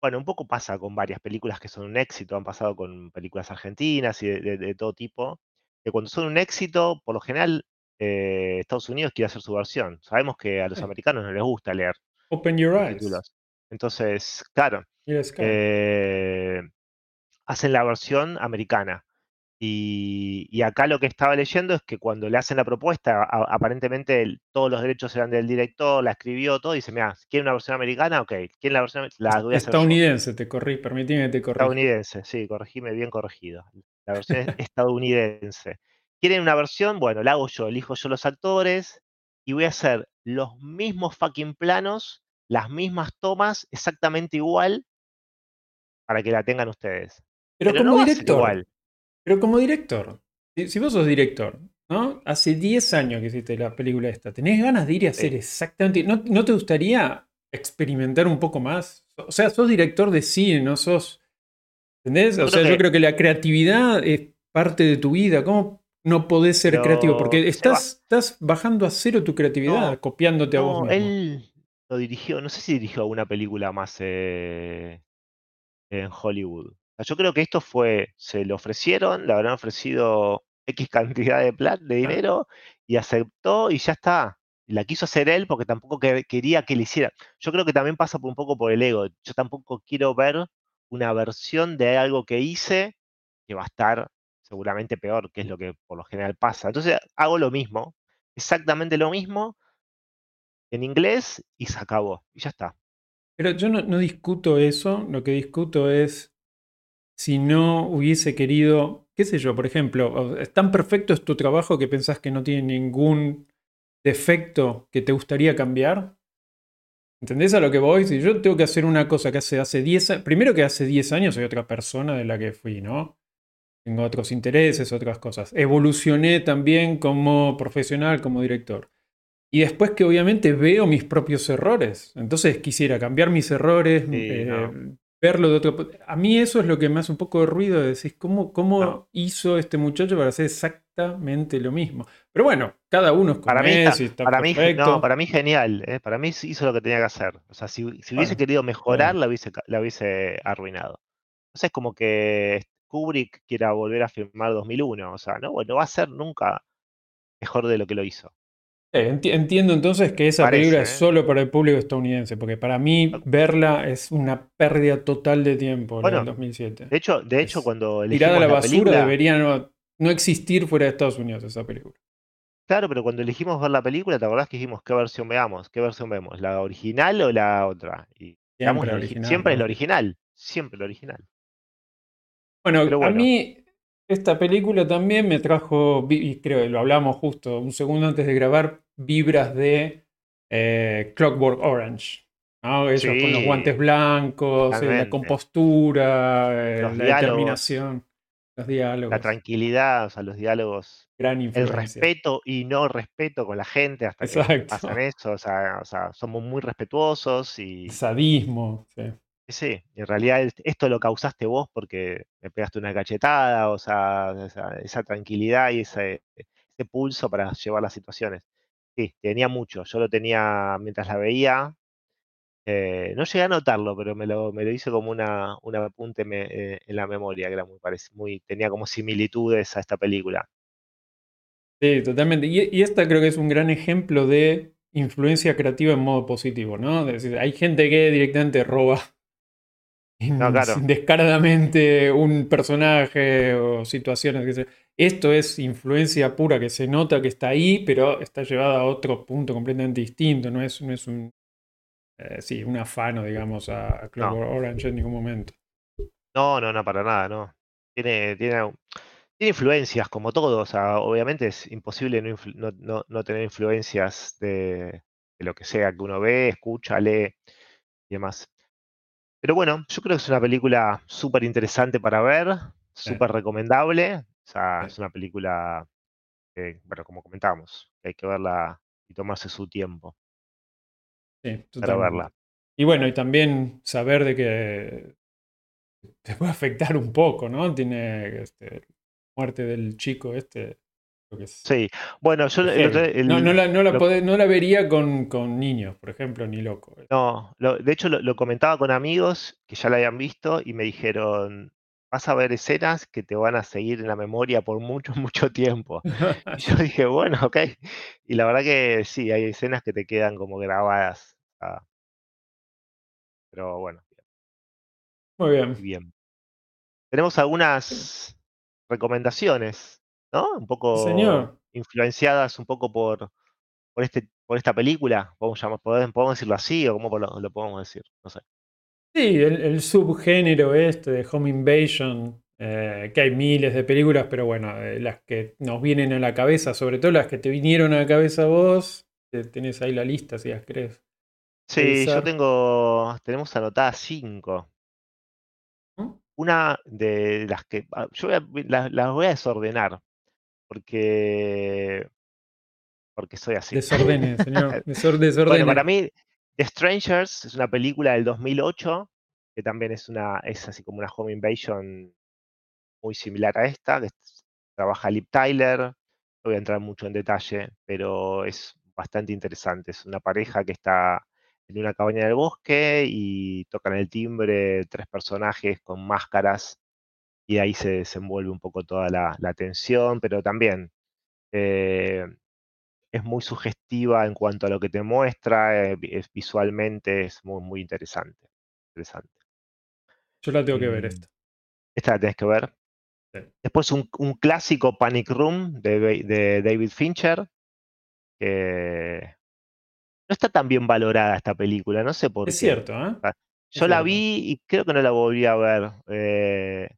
bueno, un poco pasa con varias películas que son un éxito, han pasado con películas argentinas y de, todo tipo, que cuando son un éxito, por lo general, eh, Estados Unidos quiere hacer su versión. Sabemos que a los americanos no les gusta leer. Open Your Eyes. Entonces, claro hacen la versión americana. Y, acá lo que estaba leyendo es que cuando le hacen la propuesta, aparentemente todos los derechos eran del director, la escribió todo, y dice, mira, ¿quieren una versión americana? Ok, ¿quieren la versión la voy a Estadounidense, te corrí, permíteme que te corrija. Estadounidense, sí, corregime bien corregido. La versión es estadounidense. ¿Quieren una versión? Bueno, la hago yo, elijo yo los actores y voy a hacer los mismos fucking planos, las mismas tomas, exactamente igual, para que la tengan ustedes. Pero, como director. Pero como director. Si, vos sos director, ¿no? Hace 10 años que hiciste la película esta. ¿Tenés ganas de ir a hacer exactamente. ¿no, ¿No te gustaría experimentar un poco más? O sea, sos director de cine, no sos. ¿Entendés? O sea, yo creo que la creatividad es parte de tu vida. ¿Cómo no podés ser creativo? Porque estás, estás bajando a cero tu creatividad, copiándote a vos mismo. Él lo dirigió, no sé si dirigió alguna película más eh, en Hollywood yo creo que esto fue, se le ofrecieron, le habrán ofrecido X cantidad de plata, de dinero, y aceptó y ya está. La quiso hacer él porque tampoco quería que le hiciera. Yo creo que también pasa por un poco por el ego. Yo tampoco quiero ver una versión de algo que hice que va a estar seguramente peor, que es lo que por lo general pasa. Entonces hago lo mismo, exactamente lo mismo, en inglés y se acabó. Y ya está. Pero yo no discuto eso, lo que discuto es si no hubiese querido, qué sé yo, por ejemplo, es tan perfecto es tu trabajo que pensás que no tiene ningún defecto que te gustaría cambiar. ¿Entendés a lo que voy? Si yo tengo que hacer una cosa que hace, hace 10 años, primero que hace 10 años soy otra persona de la que fui, ¿no? Tengo otros intereses, otras cosas. Evolucioné también como profesional, como director. Y después que obviamente veo mis propios errores. Entonces quisiera cambiar mis errores, eh, verlo de otro... A mí eso es lo que me hace un poco de ruido, de decir, ¿cómo, cómo No. hizo este muchacho para hacer exactamente lo mismo? Pero bueno, cada uno es como Para mí, es está- para mí, no, para mí genial, ¿eh? para mí hizo lo que tenía que hacer. O sea, si, si hubiese Bueno, querido mejorar, bien. la hubiese, la hubiese arruinado. Entonces es como que Kubrick quiera volver a filmar 2001, o sea, no, no va a ser nunca mejor de lo que lo hizo. Eh, enti- Entiendo entonces que esa Parece, película es ¿eh? solo para el público estadounidense, porque para mí verla es una pérdida total de tiempo, del Bueno, 2007. De hecho, de hecho Es cuando tirada a elegimos la basura, película, debería no, no existir fuera de Estados Unidos esa película. claro, pero cuando elegimos ver la película, ¿te acordás que dijimos qué versión veamos? ¿Qué versión vemos? ¿La original o la otra? Y Siempre la origi- original, siempre es la original, siempre la original. Bueno, Pero a bueno, mí esta película también me trajo, y creo que lo hablamos justo un segundo antes de grabar, vibras de eh, Clockwork Orange. ¿no? Ellos con los guantes blancos, eh, la compostura, eh, Los la diálogos, determinación, los la diálogos. tranquilidad, o sea, los diálogos, Gran el respeto y no respeto con la gente hasta que pasan eso, o sea, o sea, somos muy respetuosos y sadismo. sí. Sí, en realidad es- esto lo causaste vos porque me pegaste una cachetada, o sea, esa, tranquilidad y ese, pulso para llevar las situaciones. Sí, tenía mucho, yo lo tenía mientras la veía, eh, no llegué a notarlo, pero me lo, hice como una, un apunte eh, en la memoria, que era muy, muy, tenía como similitudes a esta película. Sí, totalmente. Y, y esta creo que es un gran ejemplo de influencia creativa en modo positivo, ¿no? Es decir, hay gente que directamente roba No, claro, descaradamente un personaje o situaciones que se... Esto es influencia pura que se nota que está ahí, pero está llevada a otro punto completamente distinto. No es, no es un, eh, sí, un afano, digamos, a a no, Clockwork Orange en ningún momento. no, no, no, para nada, no. Tiene, tiene, tiene influencias, como todo, o sea, obviamente es imposible no, no, no- no tener influencias de, de lo que sea que uno ve, escucha, lee y demás. Pero bueno, yo creo que es una película súper interesante para ver, súper recomendable. O sea, es una película que, bueno, como comentábamos, hay que verla y tomarse su tiempo sí, para verla. Y bueno, y también saber de que te puede afectar un poco, ¿no? Tiene este, muerte del chico este, que es Sí, bueno, yo el. No, no la, no la lo- podé- no la vería con, con niños, por ejemplo, ni loco. no, lo- de hecho lo, lo comentaba con amigos que ya la habían visto y me dijeron, vas a ver escenas que te van a seguir en la memoria por mucho, mucho tiempo. Y yo dije, bueno, ok. Y la verdad que sí, hay escenas que te quedan como grabadas. ah, pero bueno, Muy muy bien. bien. Tenemos algunas recomendaciones, ¿no? Un poco señor. influenciadas un poco por, por, este, por esta película. Podemos, llamar, podemos, decirlo así o cómo lo, lo podemos decir. No sé. Sí, el, el subgénero este de Home Invasion, eh, que hay miles de películas, pero bueno, eh, las que nos vienen a la cabeza, sobre todo las que te vinieron a la cabeza vos, te- tenés ahí la lista si las querés Sí, yo tengo, tenemos anotadas cinco. ¿no? Una de las que, ah, yo voy a- las, las voy a desordenar, porque, porque soy así. Desordene, señor. Desor- Bueno, desordene. para mí, The Strangers es una película del 2008, que también es una, es así como una home invasion muy similar a esta, que trabaja Liv Tyler, no voy a entrar mucho en detalle, pero es bastante interesante. Es una pareja que está en una cabaña del bosque y tocan el timbre tres personajes con máscaras y ahí se desenvuelve un poco toda la, la tensión, pero también eh, es muy sugestiva en cuanto a lo que te muestra, eh, vi- es- visualmente es muy, muy interesante. interesante. Yo la tengo que ver Mm, esta. Esta la tenés que ver. Sí. Después un, un clásico Panic Room de, de David Fincher, que no está tan bien valorada esta película, no sé por Es qué. cierto, ¿eh? Ah, Es Yo la cierto. vi y creo que no la volví a ver, eh,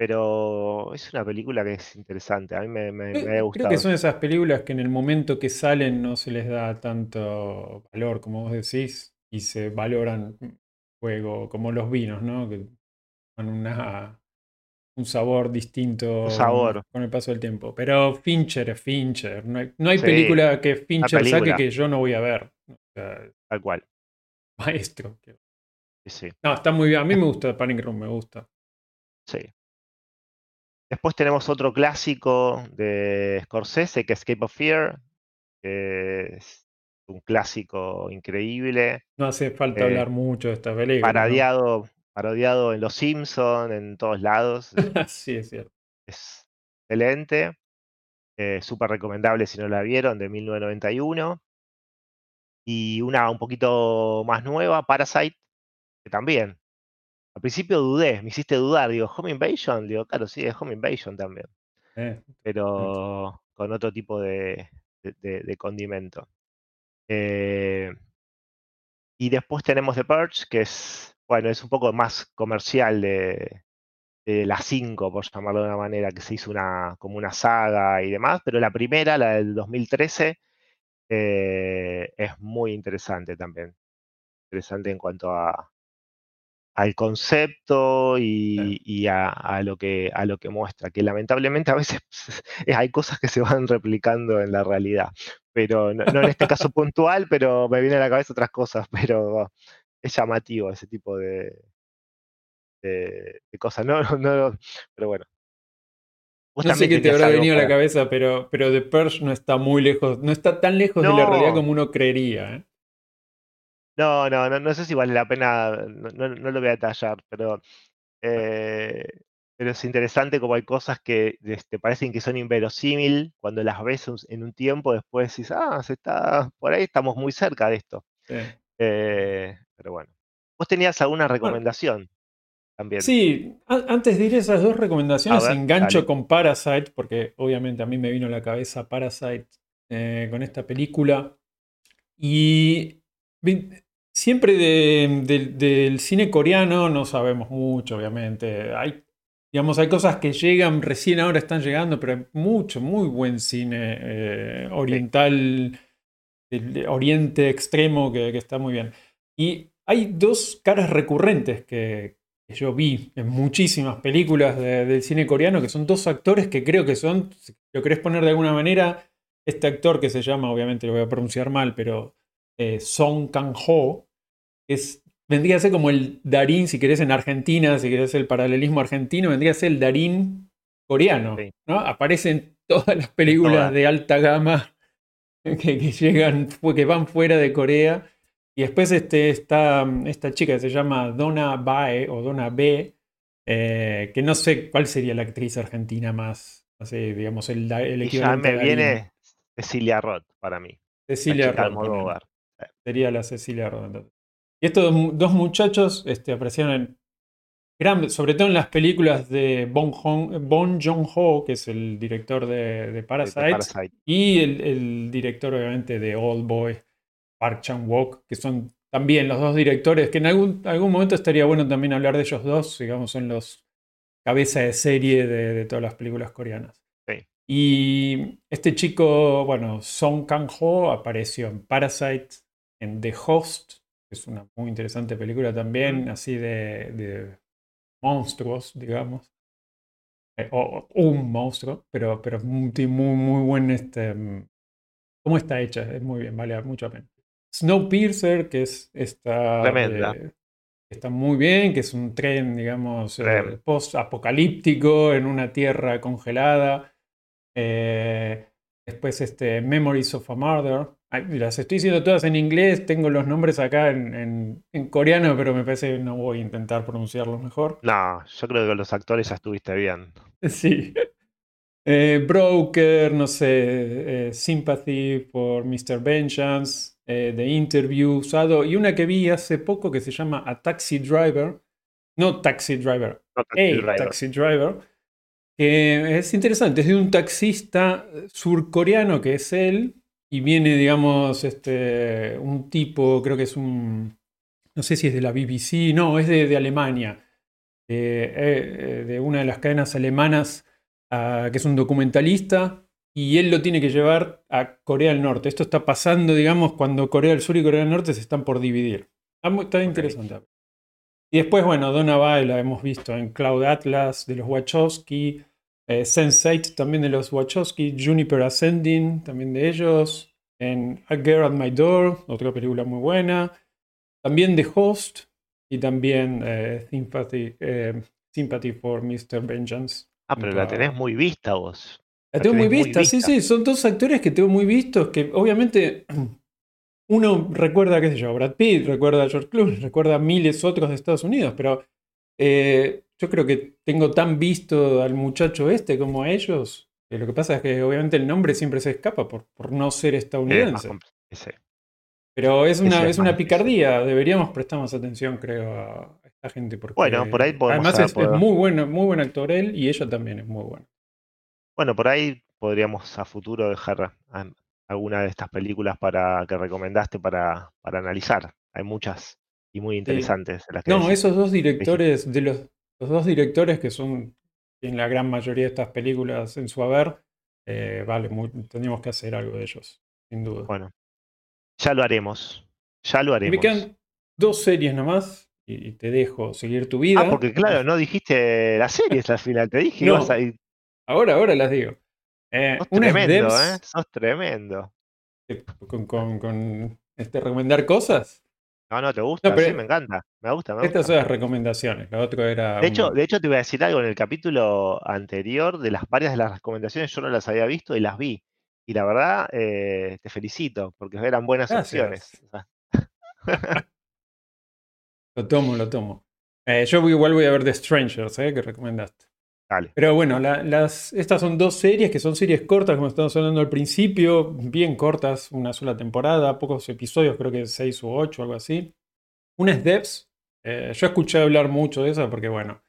pero es una película que es interesante, a mí me, me- me Creo había creo que gustado. son esas películas que en el momento que salen no se les da tanto valor, como vos decís, y se valoran luego, como los vinos, ¿no? Que con una, un sabor Un distinto sabor, con el paso del tiempo. Pero Fincher es Fincher. No hay, no hay sí, película que Fincher saque que yo no voy a ver. O sea, tal cual. maestro. Sí, sí. No, está muy bien. A mí me gusta Panic Room, me gusta. Sí. Después tenemos otro clásico de Scorsese, que es Escape of Fear, que es un clásico increíble. No hace falta Eh, hablar mucho de esta película. ¿no? Parodiado, parodiado en Los Simpsons, en todos lados. sí, es cierto. Es excelente. Eh, Súper recomendable si no la vieron, de 1991. Y una un poquito más nueva, Parasite, que también. Al principio dudé, me hiciste dudar. Digo, Home Invasion. Digo, claro, sí, es Home Invasion también. Eh, Pero con otro tipo de, de- de- de condimento. Eh, y después tenemos The Purge, que es, bueno, es un poco más comercial de, de las 5, por llamarlo de una manera, que se hizo una, como una saga y demás, pero la primera, la del 2013, eh, es muy interesante también. Interesante en cuanto a al concepto y, y a, a lo que, a lo que muestra, que lamentablemente a veces hay cosas que se van replicando en la realidad, pero no, no en este caso puntual, pero me viene a la cabeza otras cosas, pero es llamativo ese tipo de, de, de cosas, no, no, no, pero bueno. No sé qué te habrá venido a la cabeza, pero, pero The Purge no está muy lejos, no está tan lejos de la realidad como uno creería. ¿eh? No, no, no, no sé si vale la pena, no, no- no lo voy a detallar, pero, eh, pero es interesante como hay cosas que este, parecen que son inverosímil cuando las ves en un tiempo, después dices, ah, se está, por ahí estamos muy cerca de esto. Sí. Eh, pero bueno. ¿Vos tenías alguna recomendación también? Sí, antes de ir a esas dos recomendaciones, ver, engancho dale. con Parasite, porque obviamente a mí me vino a la cabeza Parasite eh, con esta película. Y siempre de- del- del cine coreano no sabemos mucho, obviamente. Hay, digamos, hay cosas que llegan, recién ahora están llegando, pero hay mucho, muy buen cine eh, oriental, del de Oriente Extremo, que, que está muy bien. Y hay dos caras recurrentes que, que yo vi en muchísimas películas de- del cine coreano, que son dos actores que creo que son, si lo querés poner de alguna manera, este actor que se llama, obviamente lo voy a pronunciar mal, pero eh, Song Kang-ho, es, vendría a ser como el Darín, si querés, en Argentina, si querés el paralelismo argentino, vendría a ser el Darín coreano. Sí. ¿no? Aparece en todas las películas de alta gama que, que llegan, que van fuera de Corea. Y después este, está esta chica que se llama Donna Bae o Donna B, eh, que no sé cuál sería la actriz argentina más, así, digamos, el, el Y ya equivalente me viene Cecilia Roth para mí. Cecilia Roth. Sería la Cecilia entonces. Y estos dos mu- dos muchachos este, aparecieron en gran- sobre todo en las películas de Bong, Joon- Bong Joon-ho, que es el director de, de de Parasite, Parasite. y el, el director, obviamente, de Old Boy, Park Chan-wook, que son también los dos directores, que en algún, algún momento estaría bueno también hablar de ellos dos, digamos, son los cabeza de serie de, de todas las películas coreanas. Sí. Y este chico, bueno, Song Kang-ho apareció en Parasite, en The Host, que es una muy interesante película también, así de, de monstruos, digamos. Eh, o o un monstruo, pero, pero muy, muy, muy buen este. mm, ¿Cómo está hecha? Es muy bien, vale mucho la pena. Snowpiercer, que es esta. Tremenda. de- está muy bien, que es un tren, digamos, eh, post-apocalíptico en una tierra congelada. Eh, después, este, Memories of a Murder. Las estoy diciendo todas en inglés, tengo los nombres acá en, en- en coreano, pero me parece que no voy a intentar pronunciarlos mejor. No, yo creo que con los actores ya estuviste bien. Sí. Eh, Broker, no sé, eh, Sympathy for Mr. Vengeance, eh, The Interview, usado, y una que vi hace poco que se llama A Taxi Driver, no Taxi Driver, No, a Taxi Driver. Taxi Driver, que es interesante, es de un taxista surcoreano que es él, y viene, digamos, este, un tipo, creo que es un, no sé si es de la BBC, no, es de, de Alemania, de, eh, de una de las cadenas alemanas, ah, que es un documentalista, y él lo tiene que llevar a Corea del Norte. Esto está pasando, digamos, cuando Corea del Sur y Corea del Norte se están por dividir. Está, muy- está interesante. Y después, bueno, Donna Bae la hemos visto en Cloud Atlas de los Wachowski, eh, Sense8 también de los Wachowski, Juniper Ascending también de ellos, en A Girl at My Door, otra película muy buena. También The Host, y también eh, Sympathy, eh, Sympathy for Mr. Vengeance. Ah, pero la tenés muy vista vos. La tengo muy vista, sí, sí, son dos actores que tengo muy vistos, que obviamente uno recuerda, qué sé yo, Brad Pitt, recuerda a George Clooney, recuerda a miles otros de Estados Unidos, pero eh, yo creo que tengo tan visto al muchacho este como a ellos. Que lo que pasa es que obviamente el nombre siempre se escapa por, por no ser estadounidense. Pero es una, es una picardía, deberíamos prestar más atención, creo, a esta gente. Porque bueno, por ahí podemos. Además, es, muy, bueno, muy buen actor él y ella también es muy buena. Bueno, por ahí podríamos a futuro dejar alguna de estas películas para que recomendaste para, para analizar. Hay muchas y muy interesantes. no, esos dos directores, de los, dos directores que son en la gran mayoría de estas películas en su haber, eh, vale, tendríamos que hacer algo de ellos, sin duda. Bueno, ya lo haremos. Ya lo haremos. me quedan dos series nomás y te dejo seguir tu vida. Ah, porque claro, no dijiste las series al final, te dije no, a ir. Ahora, ahora las digo. Eh, Sos tremendo, ¿eh? Sos tremendo. Con, con, con este, recomendar cosas. No, no, te gusta, sí, me encanta. Me gusta, me Estas son las recomendaciones. Lo otro era. De hecho, de hecho, te voy a decir algo. En el capítulo anterior, de las varias de las recomendaciones, yo no las había visto y las vi. Y la verdad, eh, te felicito, porque eran buenas opciones. lo tomo, lo tomo. Eh, yo igual voy a ver The Strangers, ¿eh? que recomendaste. Pero bueno, las, estas son dos series que son series cortas, como estamos hablando al principio, bien cortas, una sola temporada, pocos episodios, creo que seis u ocho, algo así. Una es Devs. Eh, yo escuché hablar mucho de eso porque, bueno,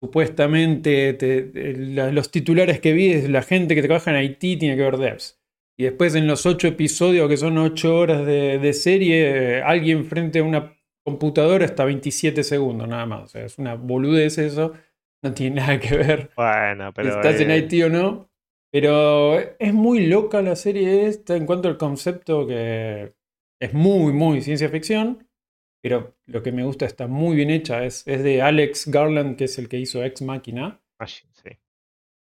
supuestamente los titulares que vi es la gente que trabaja en Haití tiene que ver Devs. Y después en los ocho episodios, que son ocho horas de, serie, eh, alguien frente a una computadora está 27 segundos nada más. O sea, es una boludez eso no tiene nada que ver. Bueno, pero. estás en Haití o no. Pero es muy loca la serie esta en cuanto al concepto que es muy, muy ciencia ficción. Pero lo que me gusta está muy bien hecha. Es, es de Alex Garland, que es el que hizo Ex Machina. sí.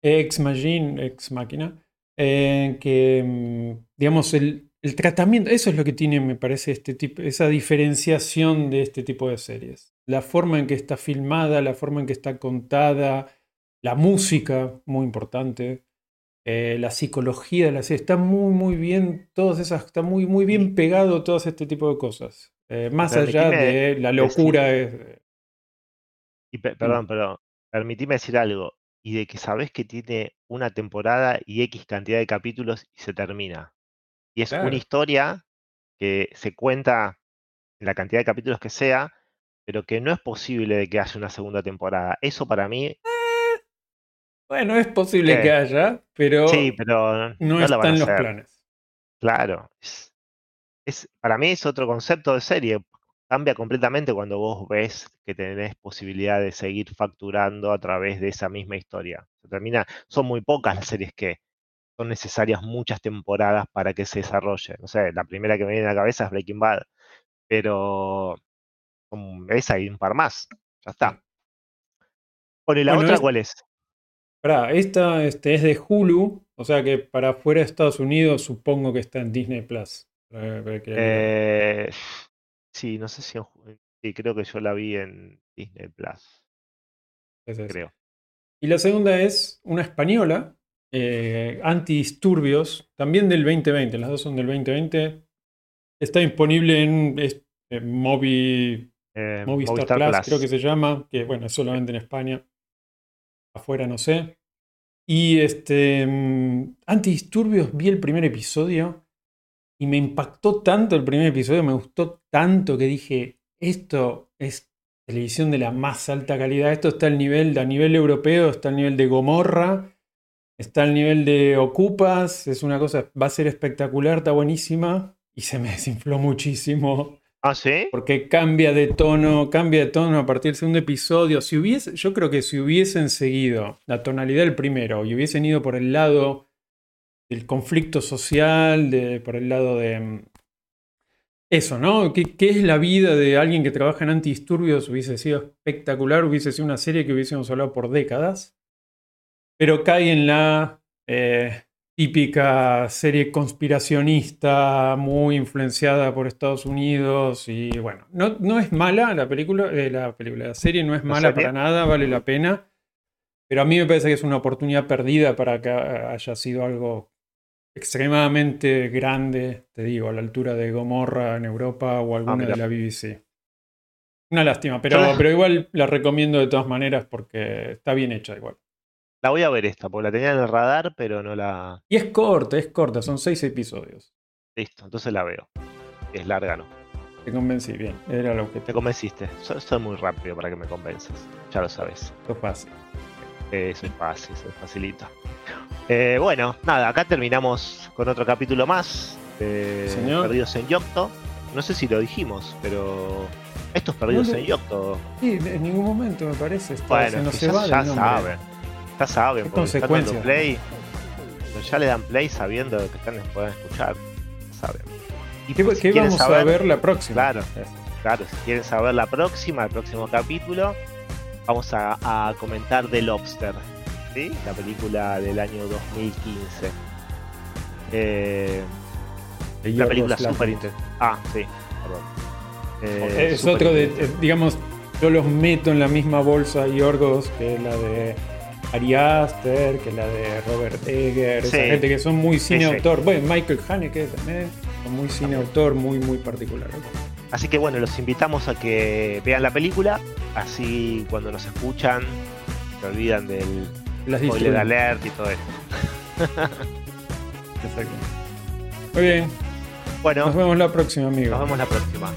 Ex Machine, Ex Machina. Eh, que, mm, digamos, el, el tratamiento, eso es lo que tiene, me parece, este tipo, esa diferenciación de este tipo de series. La forma en que está filmada, la forma en que está contada, la música, muy importante, eh, la psicología de la serie, está muy, muy bien, todas esas, está muy, muy bien pegado todo este tipo de cosas. Eh, más allá de la locura. y perdón, pero permitime decir algo. Y de que sabes que tiene una temporada y X cantidad de capítulos y se termina. Y es una historia que se cuenta en la cantidad de capítulos que sea, pero que no es posible de que haya una segunda temporada. Eso para mí. Eh, bueno, es posible que haya, pero, sí, pero no, no está en los planes. Claro. Es, para mí es otro concepto de serie. Cambia completamente cuando vos ves que tenés posibilidad de seguir facturando a través de esa misma historia. Se termina, son muy pocas las series que son necesarias muchas temporadas para que se desarrolle. No sé, la primera que me viene a la cabeza es Breaking Bad, pero esa y un par más. Ya está. Bueno, ¿y la otra cuál es? esta este, es de Hulu, o sea que para afuera de Estados Unidos supongo que está en Disney Plus. Eh, sí, no sé si sí, creo que yo la vi en Disney Plus. creo. Y la segunda es una española eh, antidisturbios, también del 2020, las dos son del 2020. Está disponible en, eh, Movistar, Plus, creo que se llama, que bueno, es solamente en España. Afuera no sé. Y este, mm, antidisturbios, vi el primer episodio y me impactó tanto el primer episodio, me gustó tanto que dije, esto es televisión de la más alta calidad, esto está al nivel, a nivel europeo, está al nivel de Gomorra Está al nivel de Ocupas, es una cosa, va a ser espectacular, está buenísima. Y se me desinfló muchísimo. ¿Ah, sí? Porque cambia de tono, cambia de tono a partir del segundo episodio. Si hubiese, yo creo que si hubiesen seguido la tonalidad del primero y hubiesen ido por el lado del conflicto social, de, por el lado de. Mm, eso, ¿no? ¿Qué, ¿Qué, es la vida de alguien que trabaja en antidisturbios? Hubiese sido espectacular, hubiese sido una serie que hubiésemos hablado por décadas pero cae en la, eh, típica serie conspiracionista muy influenciada por Estados Unidos y bueno, no, no es mala la película, eh, la película, la serie no es mala para nada, vale la pena, pero a mí me parece que es una oportunidad perdida para que haya sido algo extremadamente grande, te digo, a la altura de Gomorra en Europa o alguna ah, de la BBC. Una lástima, pero, pero igual la recomiendo de todas maneras porque está bien hecha igual. La voy a ver esta, porque la tenía en el radar, pero no la. Y es corta, es corta, son seis episodios. Listo, entonces la veo. Es larga, ¿no? Te convencí, bien, era lo que te. convenciste. Soy, muy rápido para que me convenzas. Ya lo sabes. Eso es fácil. Eso es fácil, eso es facilito. Eh, bueno, nada, acá terminamos con otro capítulo más de Perdidos en Yocto. No sé si lo dijimos, pero estos Perdidos en Yocto. Sí, en ningún momento me parece. bueno, ya saben ya saben, porque están dando play. Ya le dan play sabiendo que están pueden escuchar. saben. Y ¿Qué, si vamos a ver la próxima? Claro, claro, si quieren saber la próxima, el próximo capítulo, vamos a, comentar The Lobster, ¿sí? la película del año 2015. Eh, la película súper interesante. Ah, sí, perdón. Eh, es otro de, eh, digamos, yo los meto en la misma bolsa Yorgos que la de Ari Aster, que la de Robert Egger, esa gente que son muy cine autor. Bueno, Michael Haneke también, son muy cine autor, muy, muy particular. Así que bueno, los invitamos a que vean la película, así cuando nos escuchan se olvidan del spoiler alert y todo esto. Exacto. Muy bien. Bueno. Nos vemos la próxima, amigo. Nos vemos la próxima.